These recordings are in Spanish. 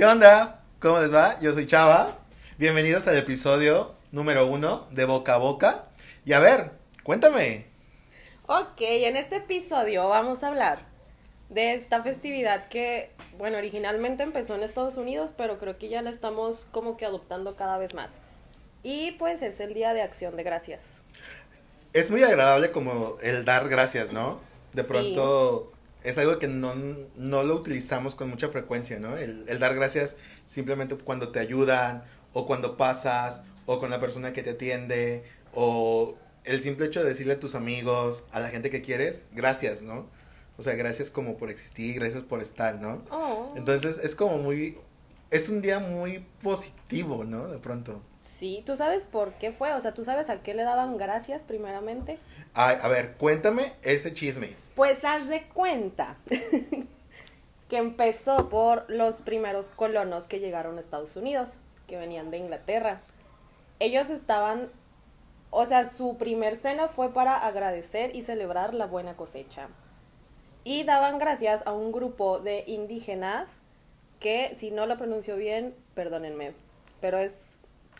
¿Qué onda? ¿Cómo les va? Yo soy Chava. Bienvenidos al episodio número uno de Boca a Boca. Y a ver, cuéntame. Ok, en este episodio vamos a hablar de esta festividad que, bueno, originalmente empezó en Estados Unidos, pero creo que ya la estamos como que adoptando cada vez más. Y pues es el Día de Acción de Gracias. Es muy agradable como el dar gracias, ¿no? De Sí. Es algo que no, no lo utilizamos con mucha frecuencia, ¿no? El, el dar gracias simplemente cuando te ayudan o cuando pasas o con la persona que te atiende o el simple hecho de decirle a tus amigos, a la gente que quieres, gracias, ¿no? O sea, gracias como por existir, gracias por estar, ¿no? Oh. Entonces es como muy, es un día muy positivo, ¿no? De pronto. Sí, ¿tú sabes por qué fue? O sea, ¿tú sabes a qué le daban gracias primeramente? Ay, a ver, cuéntame ese chisme. Pues haz de cuenta que empezó por los primeros colonos que llegaron a Estados Unidos, que venían de Inglaterra. Ellos estaban, o sea, su primer cena fue para agradecer y celebrar la buena cosecha. Y daban gracias a un grupo de indígenas que, si no lo pronuncio bien, perdónenme, pero es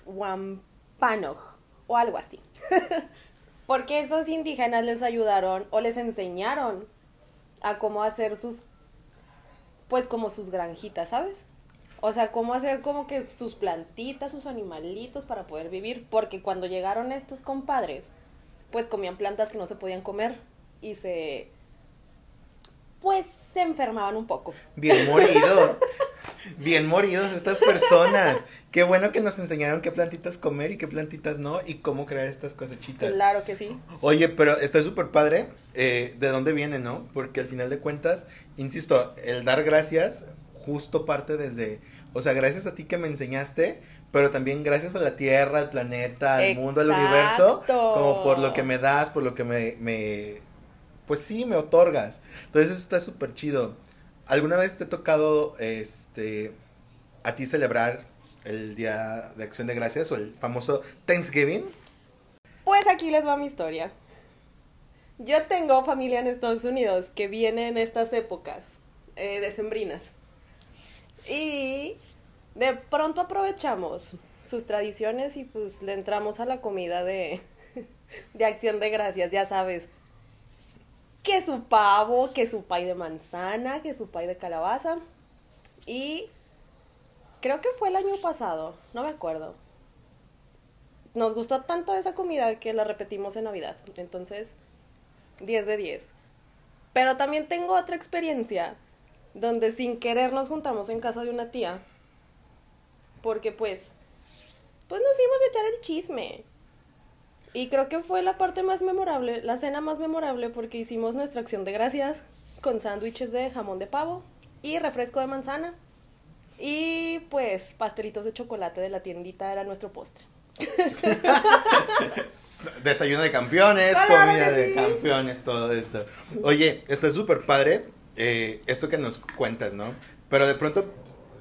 Wampanoag o algo así. Porque esos indígenas les ayudaron o les enseñaron a cómo hacer sus, pues como sus granjitas, ¿sabes? O sea, cómo hacer como que sus plantitas, sus animalitos para poder vivir. Porque cuando llegaron estos compadres, pues comían plantas que no se podían comer y se, pues se enfermaban un poco. Bien morido. Bien moridos estas personas. Qué bueno que nos enseñaron qué plantitas comer y qué plantitas no y cómo crear estas cosechitas. Claro que sí. Oye, pero está súper padre eh, de dónde viene, ¿no? Porque al final de cuentas, insisto, el dar gracias justo parte desde, o sea, gracias a ti que me enseñaste, pero también gracias a la Tierra, al planeta, al mundo, al universo, como por lo que me das, por lo que me, me pues sí, me otorgas. Entonces eso está súper chido. ¿Alguna vez te ha tocado, este, a ti celebrar el Día de Acción de Gracias o el famoso Thanksgiving? Pues aquí les va mi historia. Yo tengo familia en Estados Unidos que viene en estas épocas eh, decembrinas. Y de pronto aprovechamos sus tradiciones y pues le entramos a la comida de, de acción de gracias, ya sabes. Que su pavo, que su pay de manzana, que su pay de calabaza. Y creo que fue el año pasado, no me acuerdo nos gustó tanto esa comida que la repetimos en Navidad. Entonces, 10 de 10. Pero también tengo otra experiencia donde sin querer nos juntamos en casa de una tía. Porque pues, pues nos fuimos a echar el chisme. Y creo que fue la parte más memorable, la cena más memorable porque hicimos nuestra acción de gracias con sándwiches de jamón de pavo y refresco de manzana. Y pues pastelitos de chocolate de la tiendita era nuestro postre. Desayuno de campeones, Claro comida de campeones, todo esto. Oye, está súper padre eh, esto que nos cuentas, ¿no? Pero de pronto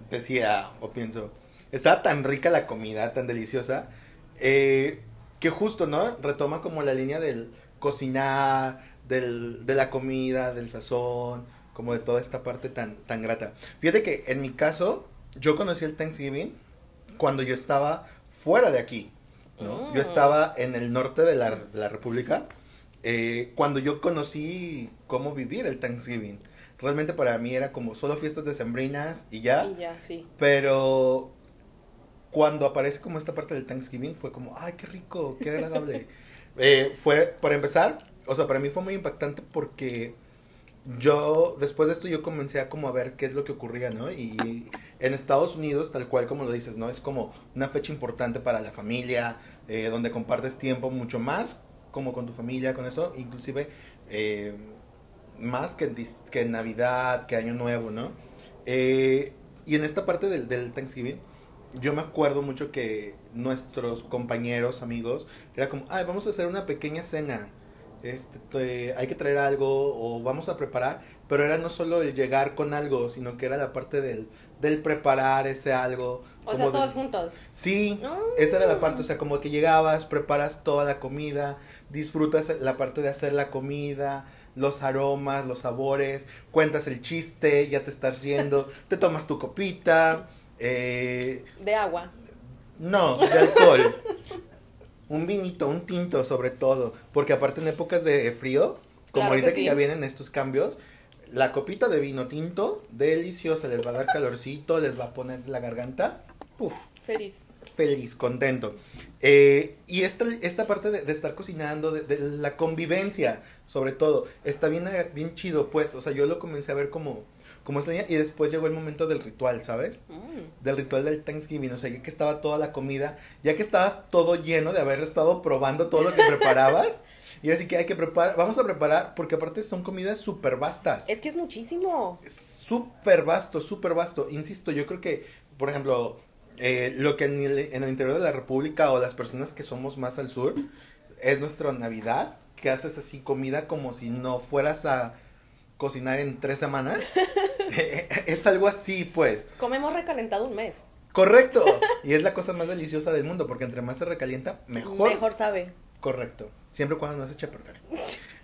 decía o pienso, estaba tan rica la comida, tan deliciosa, eh, que justo, ¿no? Retoma como la línea del cocinar, del, de la comida, del sazón, como de toda esta parte tan, tan grata. Fíjate que en mi caso, yo conocí el Thanksgiving cuando yo estaba fuera de aquí, ¿no? Mm. Yo estaba en el norte de la, de la República eh, cuando yo conocí cómo vivir el Thanksgiving. Realmente para mí era como solo fiestas decembrinas y ya, Y ya, sí. pero cuando aparece como esta parte del Thanksgiving fue como, ay, qué rico, qué agradable. Eh, fue, para empezar, o sea, para mí fue muy impactante porque yo, después de esto, yo comencé a como a ver qué es lo que ocurría, ¿no? Y en Estados Unidos, tal cual como lo dices, ¿no? Es como una fecha importante para la familia, eh, donde compartes tiempo mucho más como con tu familia, con eso, inclusive eh, más que que Navidad, que Año Nuevo, ¿no? Y en esta parte del, del Thanksgiving, yo me acuerdo mucho que nuestros compañeros, amigos, era como, ay, vamos a hacer una pequeña cena. Este, hay que traer algo o vamos a preparar, pero era no solo el llegar con algo, sino que era la parte del, del preparar ese algo. O sea, todos juntos. Sí, Ah. esa era la parte, o sea, como que llegabas, preparas toda la comida, disfrutas la parte de hacer la comida, los aromas, los sabores, cuentas el chiste, ya te estás riendo, te tomas tu copita. Eh, de agua. No, de alcohol. un vinito, un tinto sobre todo, porque aparte en épocas de frío, como ahorita que, ya vienen estos cambios, la copita de vino tinto, deliciosa, les va a dar calorcito, les va a poner la garganta, puf. Feliz. Feliz, contento. Eh, y esta, esta parte de, estar cocinando, de, la convivencia, sobre todo, está bien, bien chido, pues, o sea, yo lo comencé a ver como, como es la y después llegó el momento del ritual, ¿sabes? Mm. Del ritual del Thanksgiving, o sea, ya que estaba toda la comida, ya que estabas todo lleno de haber estado probando todo lo que preparabas. Y así que hay que preparar, vamos a preparar, porque aparte son comidas súper vastas. Es que es muchísimo. Súper vasto, súper vasto. Insisto, yo creo que, por ejemplo, eh, lo que en el, en el, interior de la República o las personas que somos más al sur, es nuestra Navidad, que haces así comida como si no fueras a cocinar en tres semanas. es algo así, pues. Comemos recalentado un mes. Correcto. Y es la cosa más deliciosa del mundo, porque entre más se recalienta, mejor. Mejor sabe. Correcto. Siempre cuando no se eche a perder.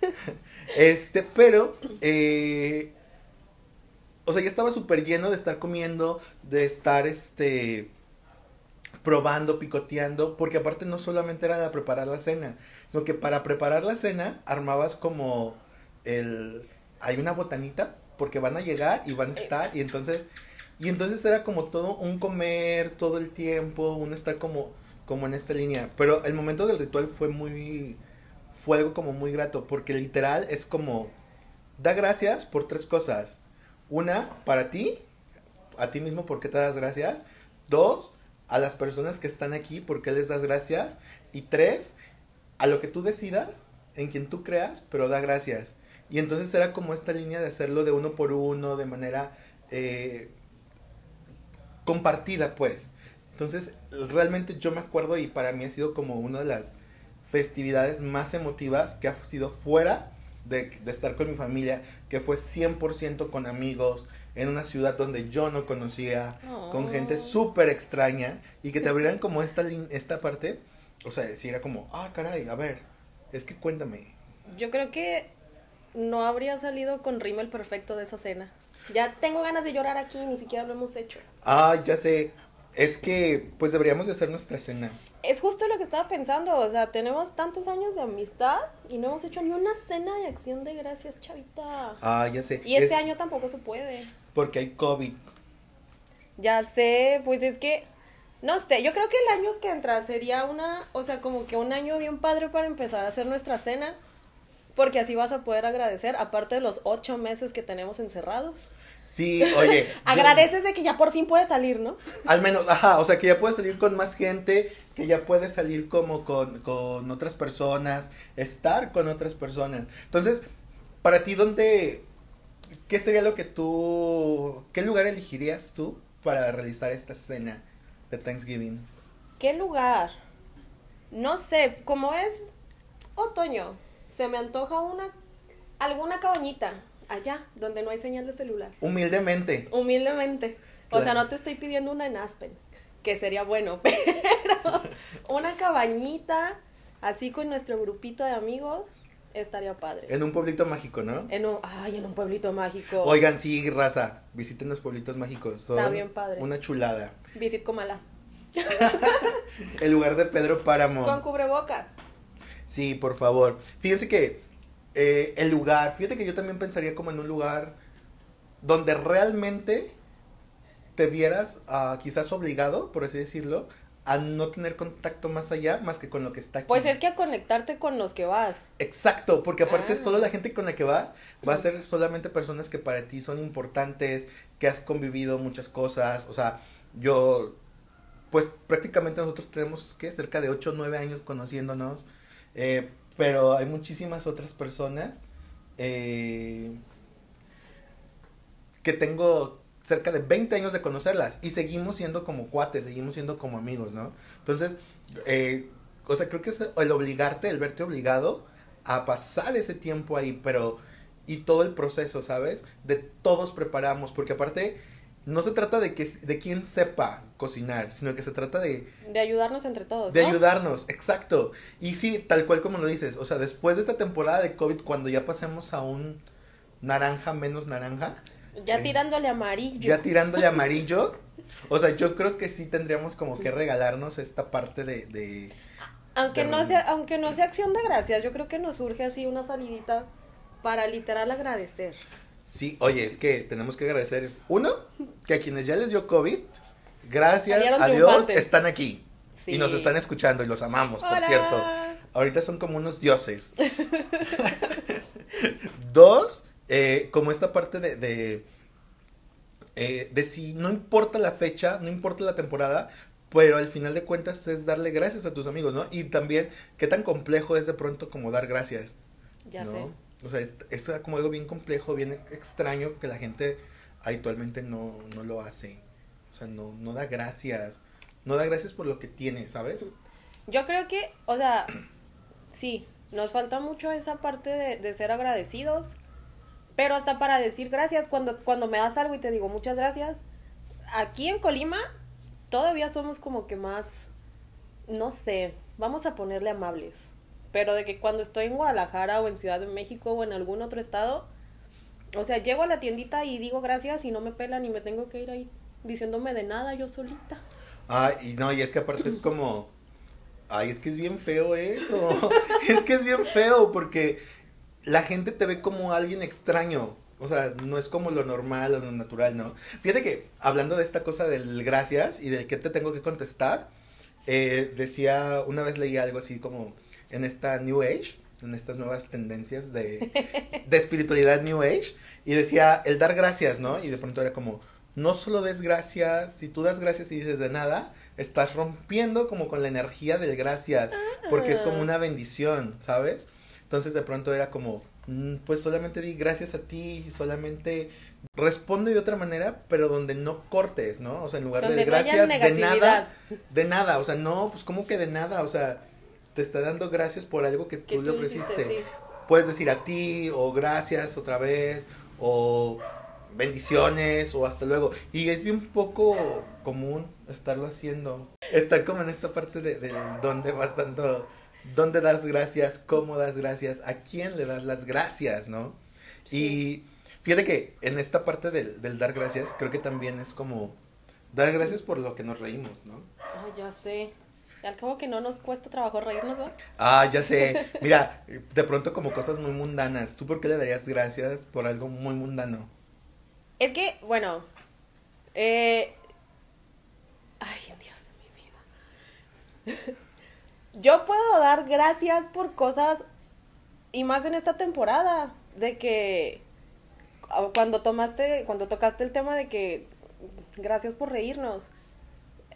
este, pero, eh, o sea, ya estaba súper lleno de estar comiendo, de estar, este, probando, picoteando, porque aparte no solamente era de preparar la cena, sino que para preparar la cena armabas como el, hay una botanita, porque van a llegar y van a estar, y entonces, y entonces era como todo un comer todo el tiempo, un estar como como en esta línea. Pero el momento del ritual fue muy, fue algo como muy grato, porque literal es como, da gracias por tres cosas. Una, para ti, a ti mismo, ¿por qué te das gracias? Dos, a las personas que están aquí, ¿por qué les das gracias? Y tres, a lo que tú decidas, en quien tú creas, pero da gracias. Y entonces era como esta línea de hacerlo de uno por uno, de manera eh, compartida, pues. Entonces, realmente yo me acuerdo y para mí ha sido como una de las festividades más emotivas que ha sido fuera de, estar con mi familia, que fue 100% con amigos, en una ciudad donde yo no conocía, con gente oh. súper extraña, y que te abrieran como esta, esta parte, o sea, si era como, ah, caray, a ver, es que cuéntame. Yo creo que no habría salido con rímel perfecto de esa cena. Ya tengo ganas de llorar aquí, ni siquiera lo hemos hecho. Ah, ya sé. Es que, pues deberíamos de hacer nuestra cena. Es justo lo que estaba pensando, o sea, tenemos tantos años de amistad y no hemos hecho ni una cena de acción de gracias, chavita. Ah, ya sé. Y este año tampoco se puede. Porque hay COVID. Ya sé, pues es que, no sé, yo creo que el año que entra sería una, o sea, como que un año bien padre para empezar a hacer nuestra cena. Porque así vas a poder agradecer, aparte de los ocho meses que tenemos encerrados. Sí, oye. Agradeces de que ya por fin puedes salir, ¿no? Al menos, ajá, o sea, que ya puedes salir con más gente, que ya puedes salir como con, con otras personas, estar con otras personas. Entonces, para ti, ¿dónde, qué sería lo que tú, qué lugar elegirías tú para realizar esta cena de Thanksgiving? ¿Qué lugar? No sé, como es otoño, se me antoja una, alguna cabañita allá, donde no hay señal de celular. Humildemente. Humildemente. O sea, no te estoy pidiendo una en Aspen, que sería bueno, pero una cabañita, así con nuestro grupito de amigos, estaría padre. En un pueblito mágico, ¿no? En un, ay, en un pueblito mágico. Oigan, sí, raza, visiten los pueblitos mágicos. Está bien padre. Una chulada. Visit Comala. El lugar de Pedro Páramo. Con cubrebocas. Sí, por favor. Fíjense que eh, el lugar, fíjate que yo también pensaría como en un lugar donde realmente te vieras uh, quizás obligado, por así decirlo, a no tener contacto más allá más que con lo que está aquí. Pues es que a conectarte con los que vas. Exacto, porque aparte ah. solo la gente con la que vas va a ser solamente personas que para ti son importantes, que has convivido muchas cosas, o sea, yo pues prácticamente nosotros tenemos que cerca de 8 o 9 años conociéndonos eh, pero hay muchísimas otras personas eh, que tengo cerca de 20 años de conocerlas y seguimos siendo como cuates, seguimos siendo como amigos, ¿no? Entonces, eh, o sea, creo que es el obligarte, el verte obligado a pasar ese tiempo ahí, pero y todo el proceso, ¿sabes? De todos preparamos, porque aparte no se trata de que de quién sepa cocinar, sino que se trata de de ayudarnos entre todos. de ¿no? ayudarnos, exacto. Y sí, tal cual como lo dices, o sea, después de esta temporada de COVID cuando ya pasemos a un naranja menos naranja, Ya Eh, tirándole amarillo. ya tirándole amarillo, o sea, yo creo que sí tendríamos como que regalarnos esta parte de, de aunque de no sea, aunque no sea acción de gracias, yo creo que nos surge así una salidita para literal agradecer. Sí, oye, es que tenemos que agradecer, uno, que a quienes ya les dio COVID, gracias a Dios, están aquí. Sí. Y nos están escuchando y los amamos, por cierto. Ahorita son como unos dioses. Dos, eh, como esta parte de, de, eh, de si no importa la fecha, no importa la temporada, pero al final de cuentas es darle gracias a tus amigos, ¿no? Y también qué tan complejo es de pronto como dar gracias. Ya ¿no? sé. O sea, es, es como algo bien complejo, bien extraño que la gente actualmente no, no lo hace. O sea, no, no da gracias. No da gracias por lo que tiene, ¿sabes? Yo creo que, o sea, sí, nos falta mucho esa parte de, de ser agradecidos, pero hasta para decir gracias, cuando, cuando me das algo y te digo muchas gracias, aquí en Colima todavía somos como que más, no sé, vamos a ponerle amables, pero de que cuando estoy en Guadalajara o en Ciudad de México o en algún otro estado, o sea, llego a la tiendita y digo gracias y no me pelan y me tengo que ir ahí diciéndome de nada yo solita. Ah, y no, y es que aparte es como, ay, es que es bien feo eso. es que es bien feo porque la gente te ve como alguien extraño. O sea, no es como lo normal o lo natural, ¿no? Fíjate que hablando de esta cosa del gracias y del que te tengo que contestar, eh, decía, una vez leí algo así como en esta New Age, en estas nuevas tendencias de, de espiritualidad New Age, y decía el dar gracias, ¿no? Y de pronto era como, no solo des gracias, si tú das gracias y dices de nada, estás rompiendo como con la energía del gracias, porque es como una bendición, ¿sabes? Entonces de pronto era como, mm, pues solamente di gracias a ti, solamente responde de otra manera, pero donde no cortes, ¿no? O sea, en lugar Donde de no gracias, de nada, de nada, o sea, no, pues como que de nada, o sea, te está dando gracias por algo que Que tú le hiciste, ofreciste. sí. Puedes decir a ti, o gracias otra vez, o bendiciones, o hasta luego. Y es bien poco común estarlo haciendo. Estar como en esta parte de, de dónde vas dando, dónde das gracias, cómo das gracias, a quién le das las gracias, ¿no? Y fíjate que en esta parte del, del dar gracias, creo que también es como dar gracias por lo que nos reímos, ¿no? Ay, ya sé. Al cabo que no nos cuesta trabajo reírnos, ¿va? Ah, ya sé. Mira, de pronto como cosas muy mundanas. ¿Tú por qué le darías gracias por algo muy mundano? Es que, bueno, eh... Ay, Dios de mi vida. Yo puedo dar gracias por cosas, y más en esta temporada, de que ah, cuando tomaste, cuando tocaste el tema de que gracias por reírnos.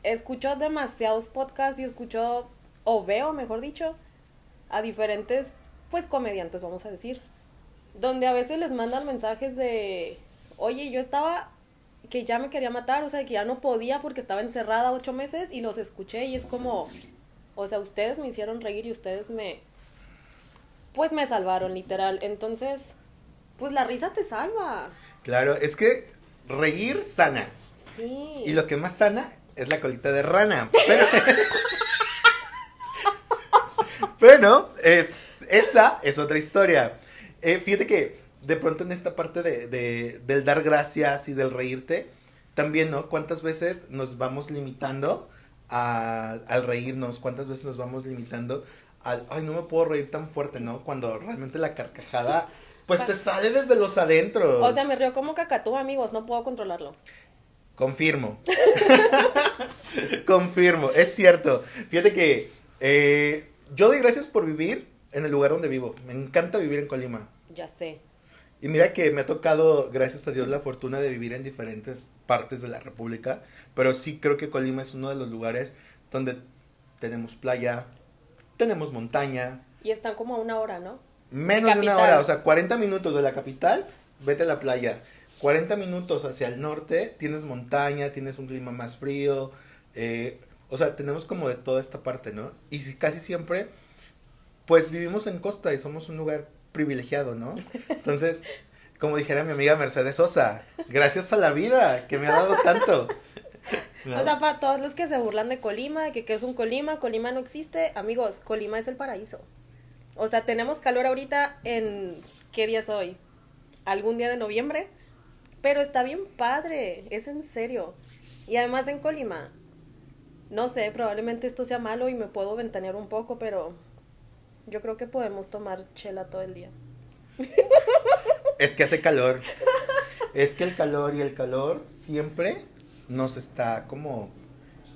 Escucho demasiados podcasts y escucho, o veo, mejor dicho, a diferentes, pues, comediantes, vamos a decir. Donde a veces les mandan mensajes de, oye, yo estaba que ya me quería matar, o sea, que ya no podía porque estaba encerrada ocho meses y los escuché y es como, o sea, ustedes me hicieron reír y ustedes me, pues me salvaron, literal. Entonces, pues la risa te salva. Claro, es que reír sana. Sí. Y lo que más sana es la colita de rana. Pero, pero es, esa es otra historia. Eh, fíjate que de pronto en esta parte de, de- del dar gracias y del reírte, también, ¿no? ¿Cuántas veces nos vamos limitando a- al reírnos? ¿Cuántas veces nos vamos limitando al, ay, no me puedo reír tan fuerte, ¿no? Cuando realmente la carcajada, pues te sale desde los adentros. O sea, me río como cacatú, amigos, no puedo controlarlo. Confirmo. Confirmo, es cierto. Fíjate que eh, yo doy gracias por vivir en el lugar donde vivo. Me encanta vivir en Colima. Ya sé. Y mira que me ha tocado, gracias a Dios, la fortuna de vivir en diferentes partes de la República. Pero sí creo que Colima es uno de los lugares donde tenemos playa, tenemos montaña, Y están como a una hora, ¿no? Menos de una Capital. hora, o sea, 40 minutos de la capital, vete a la playa. 40 minutos hacia el norte, tienes montaña, tienes un clima más frío. eh, o sea, tenemos como de toda esta parte, ¿no? Y si, casi siempre, pues vivimos en costa y somos un lugar privilegiado, ¿no? Entonces, como dijera mi amiga Mercedes Sosa, gracias a la vida que me ha dado tanto. O sea, para todos los que se burlan de Colima, de que qué es un Colima, Colima no existe, amigos, Colima es el paraíso. O sea, tenemos calor ahorita en ¿qué día es hoy? Algún día de noviembre, pero está bien padre, es en serio. Y además en Colima, no sé, probablemente esto sea malo y me puedo ventanear un poco, pero yo creo que podemos tomar chela todo el día. Es que hace calor. Es que el calor y el calor siempre nos está como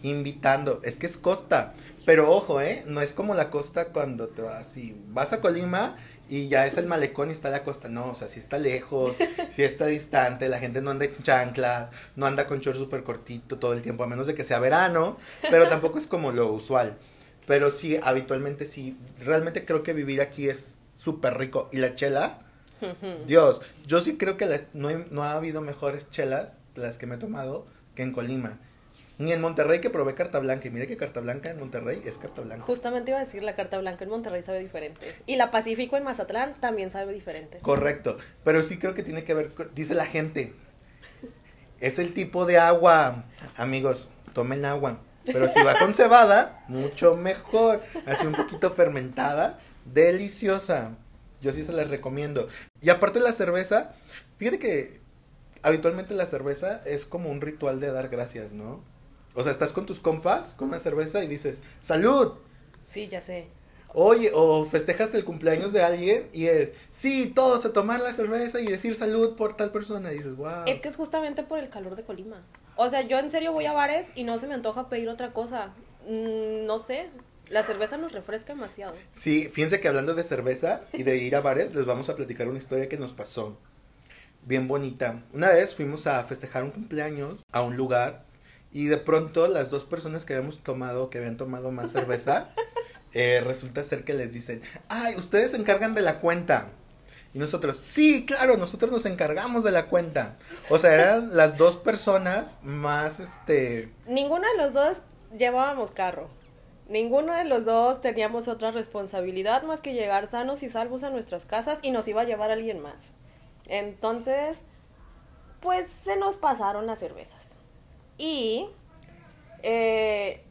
invitando. Es que es costa. Pero ojo, ¿eh? No es como la costa cuando te vas y vas a Colima y ya es el malecón y está la costa. No, o sea, si está lejos, si está distante, la gente no anda en chanclas, no anda con short súper cortito todo el tiempo, a menos de que sea verano, pero tampoco es como lo usual. Pero sí, habitualmente sí, realmente creo que vivir aquí es súper rico. Y la chela, Dios, yo sí creo que no, no ha habido mejores chelas, las que me he tomado, que en Colima. Ni en Monterrey que probé carta blanca. Y mire que carta blanca en Monterrey es carta blanca. Justamente iba a decir, la carta blanca en Monterrey sabe diferente. Y la Pacífico en Mazatlán también sabe diferente. Correcto. Pero sí creo que tiene que ver, dice la gente. Es el tipo de agua. Amigos, tomen agua. Pero si va con cebada, mucho mejor. Así un poquito fermentada, deliciosa. Yo sí se las recomiendo. Y aparte la cerveza, fíjate que habitualmente la cerveza es como un ritual de dar gracias, ¿no? O sea, estás con tus compas, con una cerveza y dices, ¡salud! Sí, ya sé. Oye, o festejas el cumpleaños de alguien y es, sí, todos a tomar la cerveza y decir salud por tal persona. Y dices, wow. Es que es justamente por el calor de Colima. O sea, yo en serio voy a bares y no se me antoja pedir otra cosa. Mm, no sé, la cerveza nos refresca demasiado. Sí, fíjense que hablando de cerveza y de ir a bares, les vamos a platicar una historia que nos pasó. Bien bonita. Una vez fuimos a festejar un cumpleaños a un lugar y de pronto las dos personas que habíamos tomado, que habían tomado más cerveza, eh, resulta ser que les dicen, ay, ustedes se encargan de la cuenta. Y nosotros, sí, claro, nosotros nos encargamos de la cuenta. O sea, eran las dos personas más, este... Ninguno de los dos llevábamos carro. Ninguno de los dos teníamos otra responsabilidad más que llegar sanos y salvos a nuestras casas y nos iba a llevar alguien más. Entonces, pues se nos pasaron las cervezas. Y eh,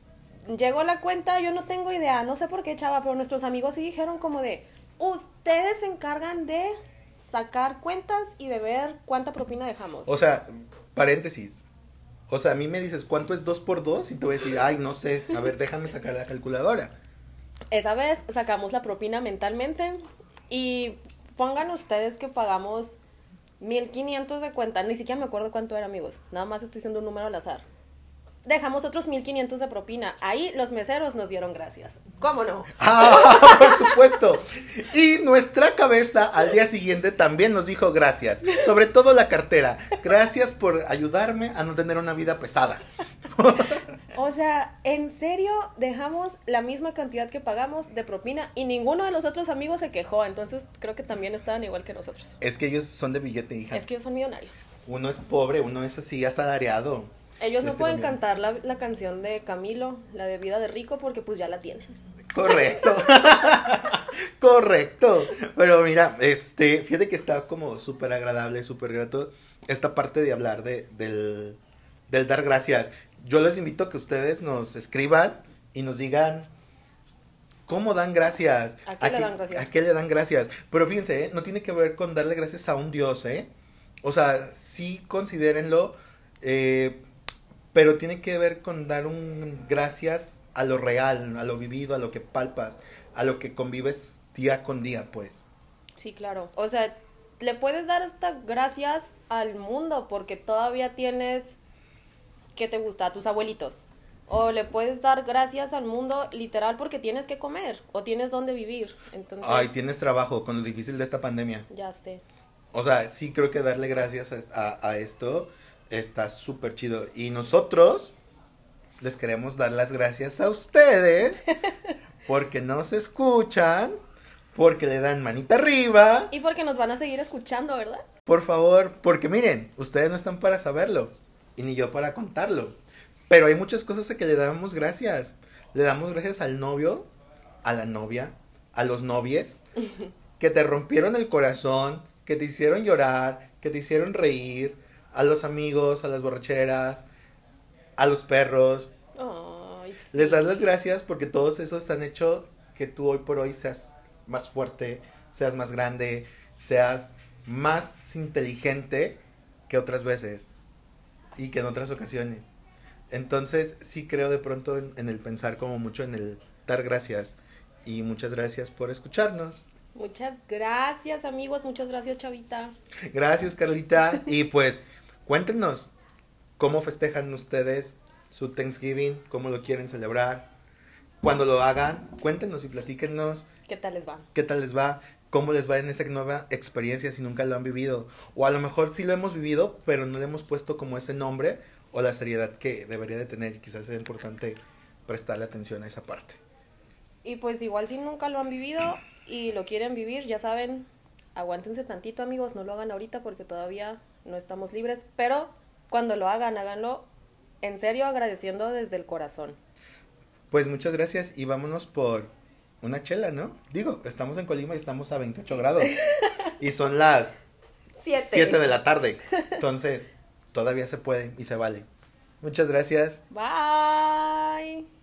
llegó la cuenta, yo no tengo idea, no sé por qué, chava, pero nuestros amigos sí dijeron como de, ustedes se encargan de sacar cuentas y de ver cuánta propina dejamos. O sea, paréntesis. O sea, a mí me dices, ¿cuánto es dos por dos? Y te voy a decir, ay, no sé, a ver, déjame sacar la calculadora. Esa vez sacamos la propina mentalmente y pongan ustedes que pagamos 1500 de cuenta, ni siquiera me acuerdo cuánto era, amigos. Nada más estoy haciendo un número al azar dejamos otros 1500 de propina. Ahí los meseros nos dieron gracias. ¿Cómo no? Ah, por supuesto. Y nuestra cabeza al día siguiente también nos dijo gracias. Sobre todo la cartera. Gracias por ayudarme a no tener una vida pesada. O sea, en serio dejamos la misma cantidad que pagamos de propina y ninguno de los otros amigos se quejó. Entonces creo que también estaban igual que nosotros. Es que ellos son de billete, hija. Es que ellos son millonarios. Uno es pobre, uno es así asalariado. Ellos no este pueden cantar la, la, canción de Camilo, la de Vida de Rico, porque pues ya la tienen. Correcto. Correcto. Pero mira, este, fíjate que está como súper agradable, súper grato esta parte de hablar de, del, del dar gracias. Yo les invito a que ustedes nos escriban y nos digan ¿Cómo dan gracias? ¿A qué, le dan gracias? ¿A qué le dan gracias? Pero fíjense, ¿eh? no tiene que ver con darle gracias a un Dios, ¿eh? O sea, sí considérenlo. Eh, pero tiene que ver con dar un gracias a lo real, a lo vivido, a lo que palpas, a lo que convives día con día, pues. Sí, claro. O sea, le puedes dar hasta gracias al mundo porque todavía tienes ¿qué te gusta? A tus abuelitos. O le puedes dar gracias al mundo literal porque tienes que comer o tienes donde vivir. Entonces, Ay, tienes trabajo con lo difícil de esta pandemia. Ya sé. O sea, sí creo que darle gracias a, a esto está súper chido. Y nosotros les queremos dar las gracias a ustedes porque nos escuchan, porque le dan manita arriba. Y porque nos van a seguir escuchando, ¿verdad? Por favor, porque miren, ustedes no están para saberlo y ni yo para contarlo. Pero hay muchas cosas a que le damos gracias. Le damos gracias al novio, a la novia, a los novies, que te rompieron el corazón, que te hicieron llorar, que te hicieron reír, a los amigos, a las borracheras, a los perros. Sí. Les das las gracias porque todos esos han hecho que tú hoy por hoy seas más fuerte, seas más grande, seas más inteligente que otras veces y que en otras ocasiones. Entonces sí creo de pronto en, en el pensar como mucho en el dar gracias y muchas gracias por escucharnos. Muchas gracias, amigos. Muchas gracias, Chavita. Gracias Carlita y pues cuéntenos cómo festejan ustedes su Thanksgiving, cómo lo quieren celebrar. Cuando lo hagan, cuéntenos y platíquenos ¿Qué tal les va? qué tal les va, cómo les va en esa nueva experiencia si nunca lo han vivido. O a lo mejor sí lo hemos vivido, pero no le hemos puesto como ese nombre o la seriedad que debería de tener. Y quizás sea importante prestarle atención a esa parte. Y pues igual si nunca lo han vivido y lo quieren vivir, ya saben, aguántense tantito, amigos. No lo hagan ahorita porque todavía no estamos libres. Pero cuando lo hagan, háganlo en serio, agradeciendo desde el corazón. Pues muchas gracias y vámonos por una chela, ¿no? Digo, estamos en Colima y estamos a 28 grados. Y son las Siete. 7 de la tarde. Entonces, todavía se puede y se vale. Muchas gracias. Bye.